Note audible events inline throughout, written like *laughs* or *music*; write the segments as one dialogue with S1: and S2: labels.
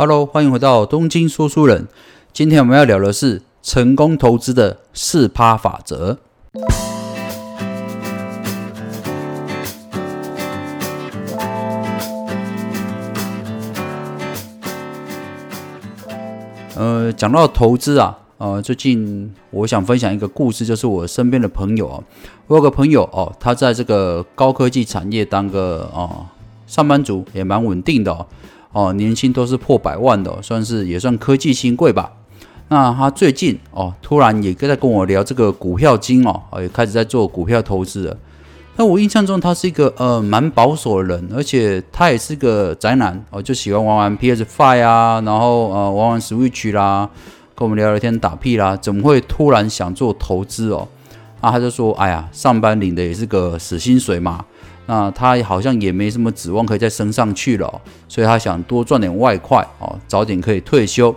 S1: Hello，欢迎回到东京说书人。今天我们要聊的是成功投资的四趴法则。呃，讲到投资啊，呃，最近我想分享一个故事，就是我身边的朋友啊，我有个朋友哦，他在这个高科技产业当个哦上班族，也蛮稳定的哦。哦，年薪都是破百万的，算是也算科技新贵吧。那他最近哦，突然也跟在跟我聊这个股票金哦，也开始在做股票投资了。那我印象中他是一个呃蛮保守的人，而且他也是个宅男哦，就喜欢玩玩 PS Five 啊，然后呃玩玩 Switch 啦，跟我们聊聊天打屁啦，怎么会突然想做投资哦？啊，他就说，哎呀，上班领的也是个死薪水嘛。那他好像也没什么指望可以再升上去了，所以他想多赚点外快哦，早点可以退休，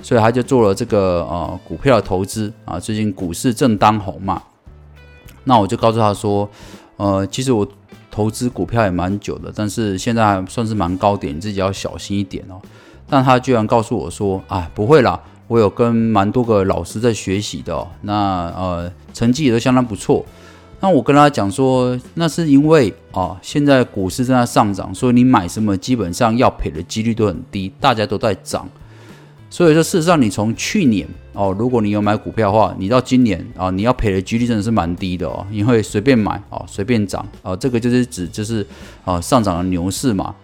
S1: 所以他就做了这个呃股票的投资啊。最近股市正当红嘛，那我就告诉他说，呃，其实我投资股票也蛮久的，但是现在算是蛮高点，你自己要小心一点哦。但他居然告诉我说，啊，不会啦，我有跟蛮多个老师在学习的，哦那呃成绩也都相当不错。那我跟他讲说，那是因为啊，现在股市正在上涨，所以你买什么基本上要赔的几率都很低，大家都在涨。所以说，事实上你从去年哦，如果你有买股票的话，你到今年啊，你要赔的几率真的是蛮低的哦，因为随便买啊，随便涨啊，这个就是指就是啊上涨的牛市嘛。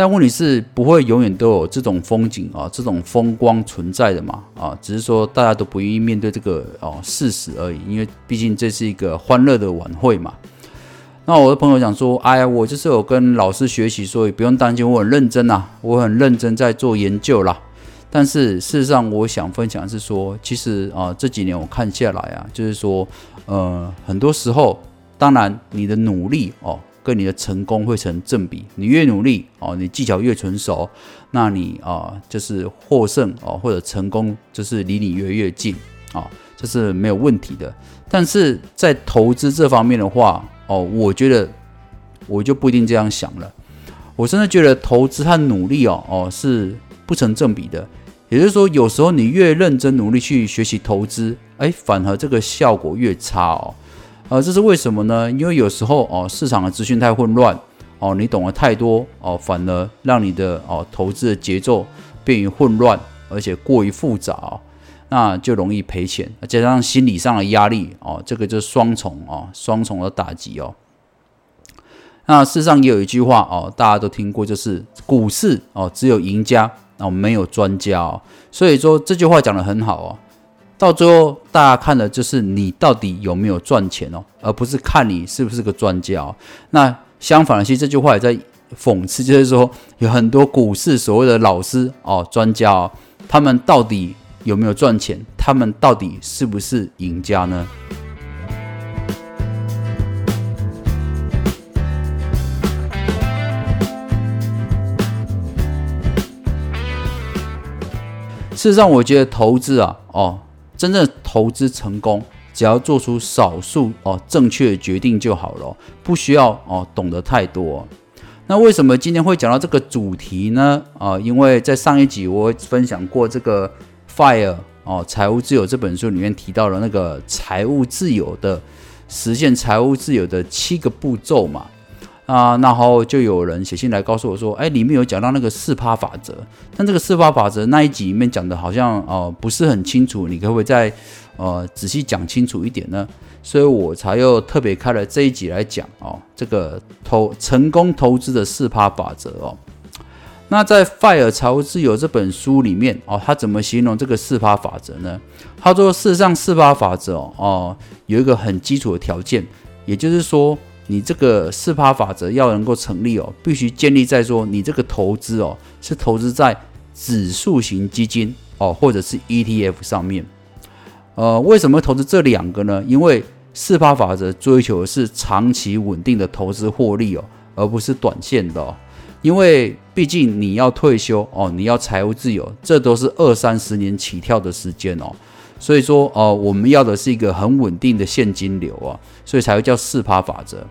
S1: 但问题是不会永远都有这种风景啊，这种风光存在的嘛啊，只是说大家都不愿意面对这个哦事实而已，因为毕竟这是一个欢乐的晚会嘛。那我的朋友讲说，哎呀，我就是有跟老师学习，所以不用担心，我很认真啊，我很认真在做研究啦。但是事实上，我想分享的是说，其实啊这几年我看下来啊，就是说，呃，很多时候，当然你的努力哦。跟你的成功会成正比，你越努力哦，你技巧越纯熟，那你啊就是获胜哦，或者成功就是离你越来越近啊，这是没有问题的。但是在投资这方面的话哦，我觉得我就不一定这样想了。我真的觉得投资和努力哦哦是不成正比的。也就是说，有时候你越认真努力去学习投资，哎，反而这个效果越差哦。呃，这是为什么呢？因为有时候哦，市场的资讯太混乱哦，你懂得太多哦，反而让你的哦投资的节奏变于混乱，而且过于复杂，那就容易赔钱。加上心理上的压力哦，这个就是双重哦，双重的打击哦。那事实上也有一句话哦，大家都听过，就是股市哦只有赢家哦没有专家哦。所以说这句话讲的很好哦。到最后，大家看的就是你到底有没有赚钱哦，而不是看你是不是个专家哦。那相反的，其实这句话也在讽刺，就是说有很多股市所谓的老师哦、专家哦，他们到底有没有赚钱？他们到底是不是赢家呢？事实上，我觉得投资啊，哦。真正投资成功，只要做出少数哦正确的决定就好了，不需要哦懂得太多。那为什么今天会讲到这个主题呢？啊，因为在上一集我分享过这个《Fire》哦，财务自由这本书里面提到了那个财务自由的实现财务自由的七个步骤嘛。啊，然后就有人写信来告诉我说，哎，里面有讲到那个四趴法则，但这个四趴法则那一集里面讲的好像哦不是很清楚，你可不可以再呃仔细讲清楚一点呢？所以我才又特别开了这一集来讲哦，这个投成功投资的四趴法则哦。那在《Fire 财务自由》这本书里面哦，他怎么形容这个四趴法则呢？他说，事实上四趴法则哦有一个很基础的条件，也就是说。你这个四趴法则要能够成立哦，必须建立在说你这个投资哦是投资在指数型基金哦，或者是 ETF 上面。呃，为什么投资这两个呢？因为四趴法则追求的是长期稳定的投资获利哦，而不是短线的。哦。因为毕竟你要退休哦，你要财务自由，这都是二三十年起跳的时间哦。所以说哦，我们要的是一个很稳定的现金流啊，所以才会叫四趴法则。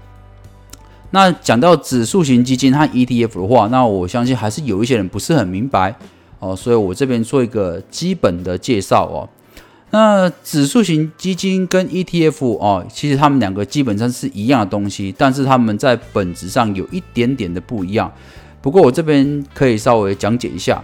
S1: 那讲到指数型基金和 ETF 的话，那我相信还是有一些人不是很明白哦，所以我这边做一个基本的介绍哦。那指数型基金跟 ETF 哦，其实它们两个基本上是一样的东西，但是它们在本质上有一点点的不一样。不过我这边可以稍微讲解一下，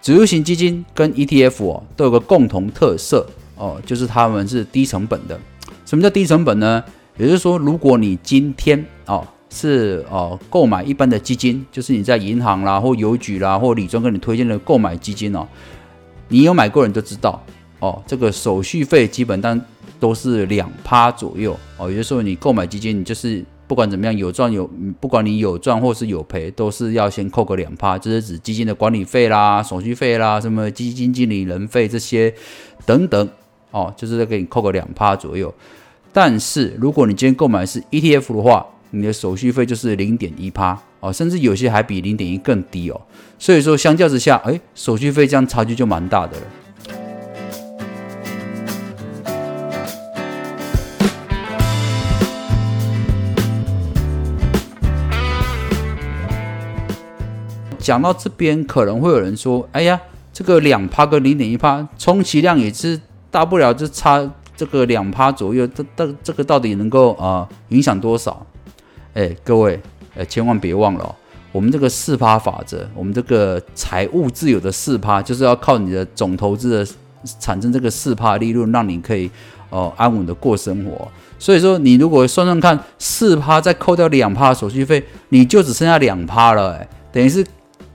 S1: 指数型基金跟 ETF 哦都有个共同特色哦，就是它们是低成本的。什么叫低成本呢？也就是说，如果你今天哦是哦购买一般的基金，就是你在银行啦或邮局啦或理专跟你推荐的购买基金哦，你有买过人都知道。哦，这个手续费基本上都是两趴左右哦，也就是说你购买基金，你就是不管怎么样有赚有，不管你有赚或是有赔，都是要先扣个两趴，这是指基金的管理费啦、手续费啦、什么基金经理人费这些等等哦，就是给你扣个两趴左右。但是如果你今天购买是 ETF 的话，你的手续费就是零点一趴哦，甚至有些还比零点一更低哦。所以说相较之下，哎，手续费这样差距就蛮大的了。讲到这边，可能会有人说：“哎呀，这个两趴跟零点一趴，充其量也是大不了就差这个两趴左右，这这这个到底能够啊影响多少？”哎，各位，哎，千万别忘了，我们这个四趴法则，我们这个财务自由的四趴，就是要靠你的总投资的产生这个四趴利润，让你可以哦安稳的过生活。所以说，你如果算算看，四趴再扣掉两趴手续费，你就只剩下两趴了，哎，等于是。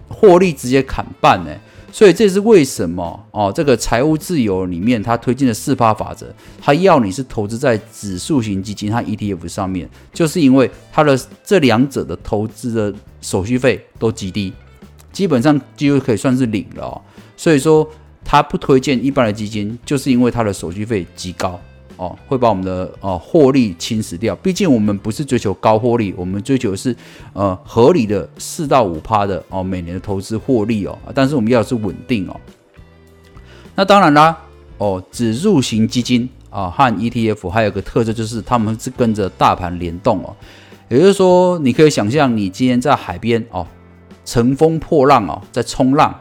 S1: 获利直接砍半呢，所以这是为什么哦？这个财务自由里面，他推荐的四趴法则，他要你是投资在指数型基金和 ETF 上面，就是因为它的这两者的投资的手续费都极低，基本上几乎可以算是零了哦。所以说，他不推荐一般的基金，就是因为它的手续费极高。哦，会把我们的哦获利侵蚀掉。毕竟我们不是追求高获利，我们追求的是呃合理的四到五趴的哦每年的投资获利哦。但是我们要的是稳定哦。那当然啦，哦指数型基金啊和 ETF 还有个特色就是他们是跟着大盘联动哦。也就是说，你可以想象你今天在海边哦，乘风破浪哦，在冲浪。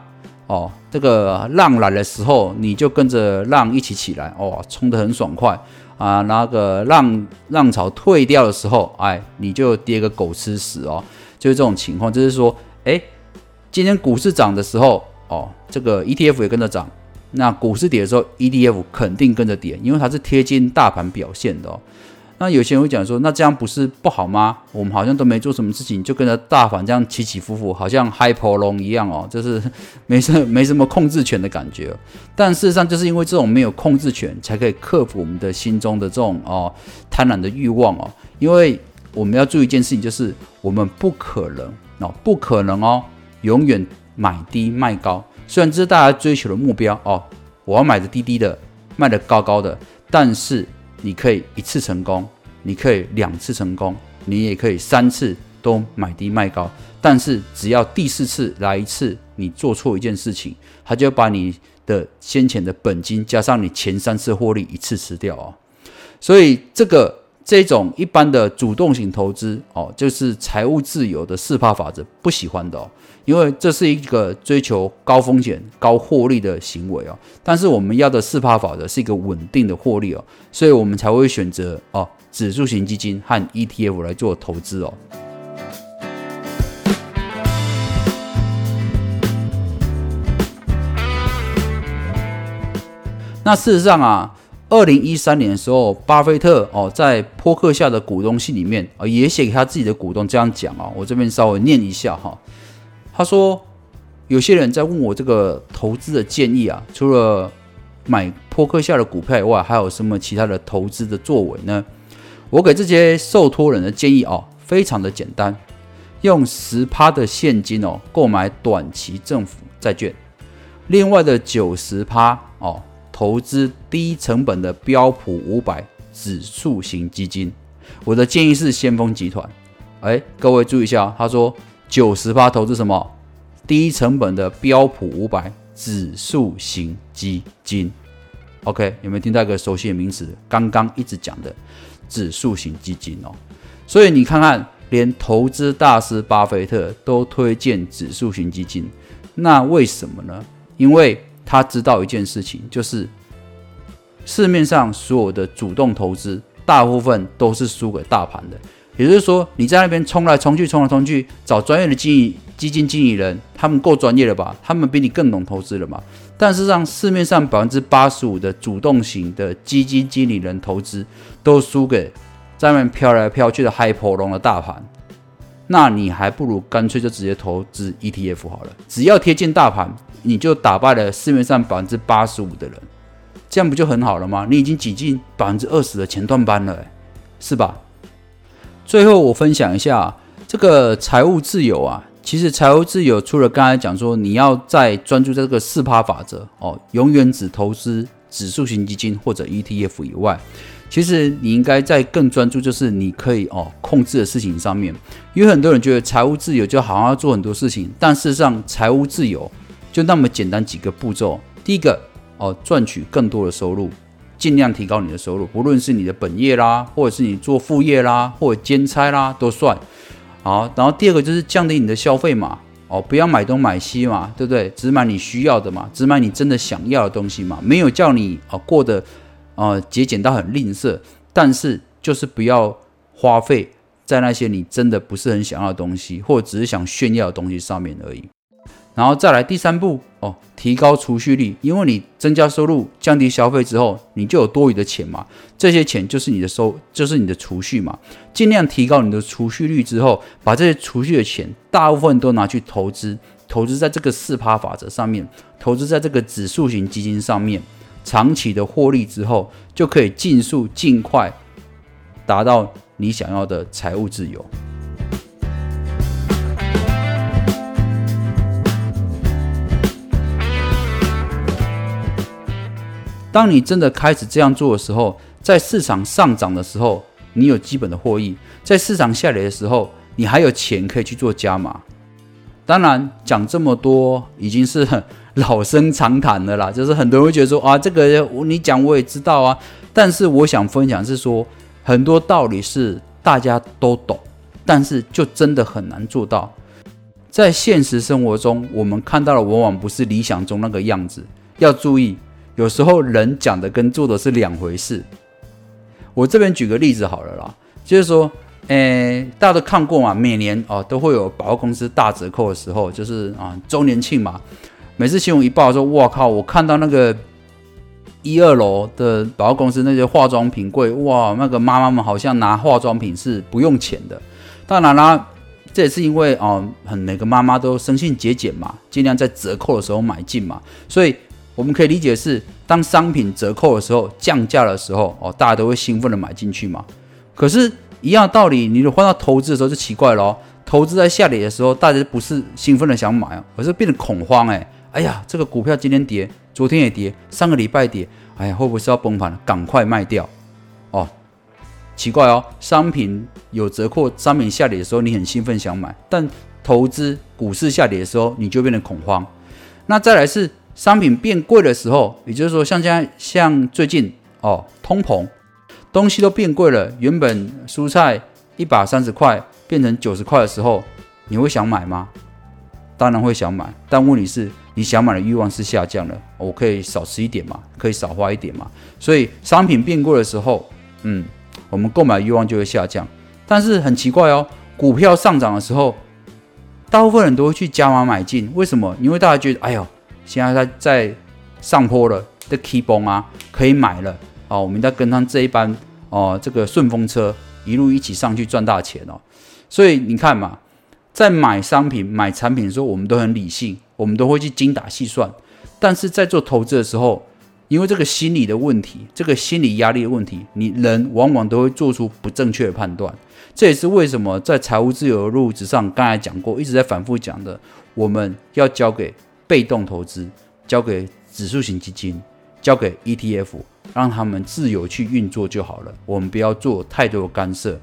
S1: 哦，这个浪来的时候，你就跟着浪一起起来，哦，冲得很爽快啊。那个浪浪潮退掉的时候，哎，你就跌个狗吃屎哦，就是这种情况。就是说，哎，今天股市涨的时候，哦，这个 ETF 也跟着涨；那股市跌的时候，ETF 肯定跟着跌，因为它是贴近大盘表现的。哦那有些人会讲说，那这样不是不好吗？我们好像都没做什么事情，就跟着大盘这样起起伏伏，好像嗨婆龙一样哦，就是没什没什么控制权的感觉。但事实上，就是因为这种没有控制权，才可以克服我们的心中的这种哦贪婪的欲望哦。因为我们要注意一件事情，就是我们不可能哦，不可能哦，永远买低卖高。虽然这是大家追求的目标哦，我要买的低低的，卖的高高的，但是。你可以一次成功，你可以两次成功，你也可以三次都买低卖高，但是只要第四次来一次，你做错一件事情，他就把你的先前的本金加上你前三次获利一次吃掉哦。所以这个这种一般的主动型投资哦，就是财务自由的四怕法则不喜欢的哦。因为这是一个追求高风险、高获利的行为哦，但是我们要的四怕法则是一个稳定的获利哦，所以我们才会选择哦指数型基金和 ETF 来做投资哦。那事实上啊，二零一三年的时候，巴菲特哦在坡克下的股东信里面啊，也写给他自己的股东这样讲哦，我这边稍微念一下哈。他说：“有些人在问我这个投资的建议啊，除了买扑克下的股票以外，还有什么其他的投资的作为呢？我给这些受托人的建议哦，非常的简单，用十趴的现金哦购买短期政府债券，另外的九十趴哦投资低成本的标普五百指数型基金。我的建议是先锋集团。哎，各位注意一下，他说。”九十八投资什么？低成本的标普五百指数型基金。OK，有没有听到一个熟悉的名词？刚刚一直讲的指数型基金哦。所以你看看，连投资大师巴菲特都推荐指数型基金，那为什么呢？因为他知道一件事情，就是市面上所有的主动投资，大部分都是输给大盘的。也就是说，你在那边冲来冲去，冲来冲去，找专业的经营基金经理人，他们够专业了吧？他们比你更懂投资了嘛？但是让市面上百分之八十五的主动型的基金经理人投资，都输给在外面飘来飘去的嗨波龙的大盘。那你还不如干脆就直接投资 ETF 好了，只要贴近大盘，你就打败了市面上百分之八十五的人，这样不就很好了吗？你已经挤进百分之二十的前段班了，是吧？最后我分享一下这个财务自由啊，其实财务自由除了刚才讲说你要在专注在这个四趴法则哦，永远只投资指数型基金或者 ETF 以外。其实你应该在更专注，就是你可以哦控制的事情上面，因为很多人觉得财务自由就好像要做很多事情，但事实上财务自由就那么简单几个步骤。第一个哦，赚取更多的收入，尽量提高你的收入，不论是你的本业啦，或者是你做副业啦，或者兼差啦，都算好。然后第二个就是降低你的消费嘛，哦，不要买东买西嘛，对不对？只买你需要的嘛，只买你真的想要的东西嘛，没有叫你哦过得。啊，节俭到很吝啬，但是就是不要花费在那些你真的不是很想要的东西，或者只是想炫耀的东西上面而已。然后再来第三步哦，提高储蓄率，因为你增加收入、降低消费之后，你就有多余的钱嘛，这些钱就是你的收，就是你的储蓄嘛。尽量提高你的储蓄率之后，把这些储蓄的钱大部分都拿去投资，投资在这个四趴法则上面，投资在这个指数型基金上面。长期的获利之后，就可以尽速、尽快达到你想要的财务自由。当你真的开始这样做的时候，在市场上涨的时候，你有基本的获益；在市场下跌的时候，你还有钱可以去做加码。当然，讲这么多已经是 *laughs* 老生常谈的啦，就是很多人会觉得说啊，这个你讲我也知道啊，但是我想分享是说，很多道理是大家都懂，但是就真的很难做到。在现实生活中，我们看到的往往不是理想中那个样子。要注意，有时候人讲的跟做的是两回事。我这边举个例子好了啦，就是说。诶，大家都看过嘛？每年哦都会有百货公司大折扣的时候，就是啊周年庆嘛。每次新闻一报说，哇靠！我看到那个一二楼的百货公司那些化妆品柜，哇，那个妈妈们好像拿化妆品是不用钱的。当然啦，这也是因为哦，很每个妈妈都生性节俭嘛，尽量在折扣的时候买进嘛。所以我们可以理解是，当商品折扣的时候、降价的时候，哦，大家都会兴奋的买进去嘛。可是。一样道理，你换到投资的时候就奇怪了哦。投资在下跌的时候，大家不是兴奋的想买啊，而是变得恐慌。哎，哎呀，这个股票今天跌，昨天也跌，上个礼拜跌，哎呀，会不会是要崩盘了？赶快卖掉哦！奇怪哦，商品有折扣，商品下跌的时候你很兴奋想买，但投资股市下跌的时候你就变得恐慌。那再来是商品变贵的时候，也就是说像现在像最近哦，通膨。东西都变贵了，原本蔬菜一把三十块变成九十块的时候，你会想买吗？当然会想买，但问题是，你想买的欲望是下降了。我可以少吃一点嘛，可以少花一点嘛。所以商品变贵的时候，嗯，我们购买欲望就会下降。但是很奇怪哦，股票上涨的时候，大部分人都会去加码买进。为什么？因为大家觉得，哎呦，现在在在上坡了，这 key 崩啊，可以买了。哦，我们在跟上这一班哦，这个顺风车一路一起上去赚大钱哦。所以你看嘛，在买商品、买产品的时候，我们都很理性，我们都会去精打细算。但是在做投资的时候，因为这个心理的问题，这个心理压力的问题，你人往往都会做出不正确的判断。这也是为什么在财务自由的路子上，刚才讲过，一直在反复讲的，我们要交给被动投资，交给指数型基金，交给 ETF。让他们自由去运作就好了，我们不要做太多的干涉。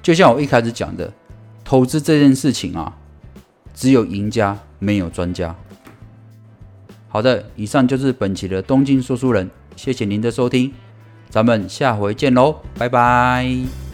S1: 就像我一开始讲的，投资这件事情啊，只有赢家没有专家。好的，以上就是本期的东京说书人，谢谢您的收听，咱们下回见喽，拜拜。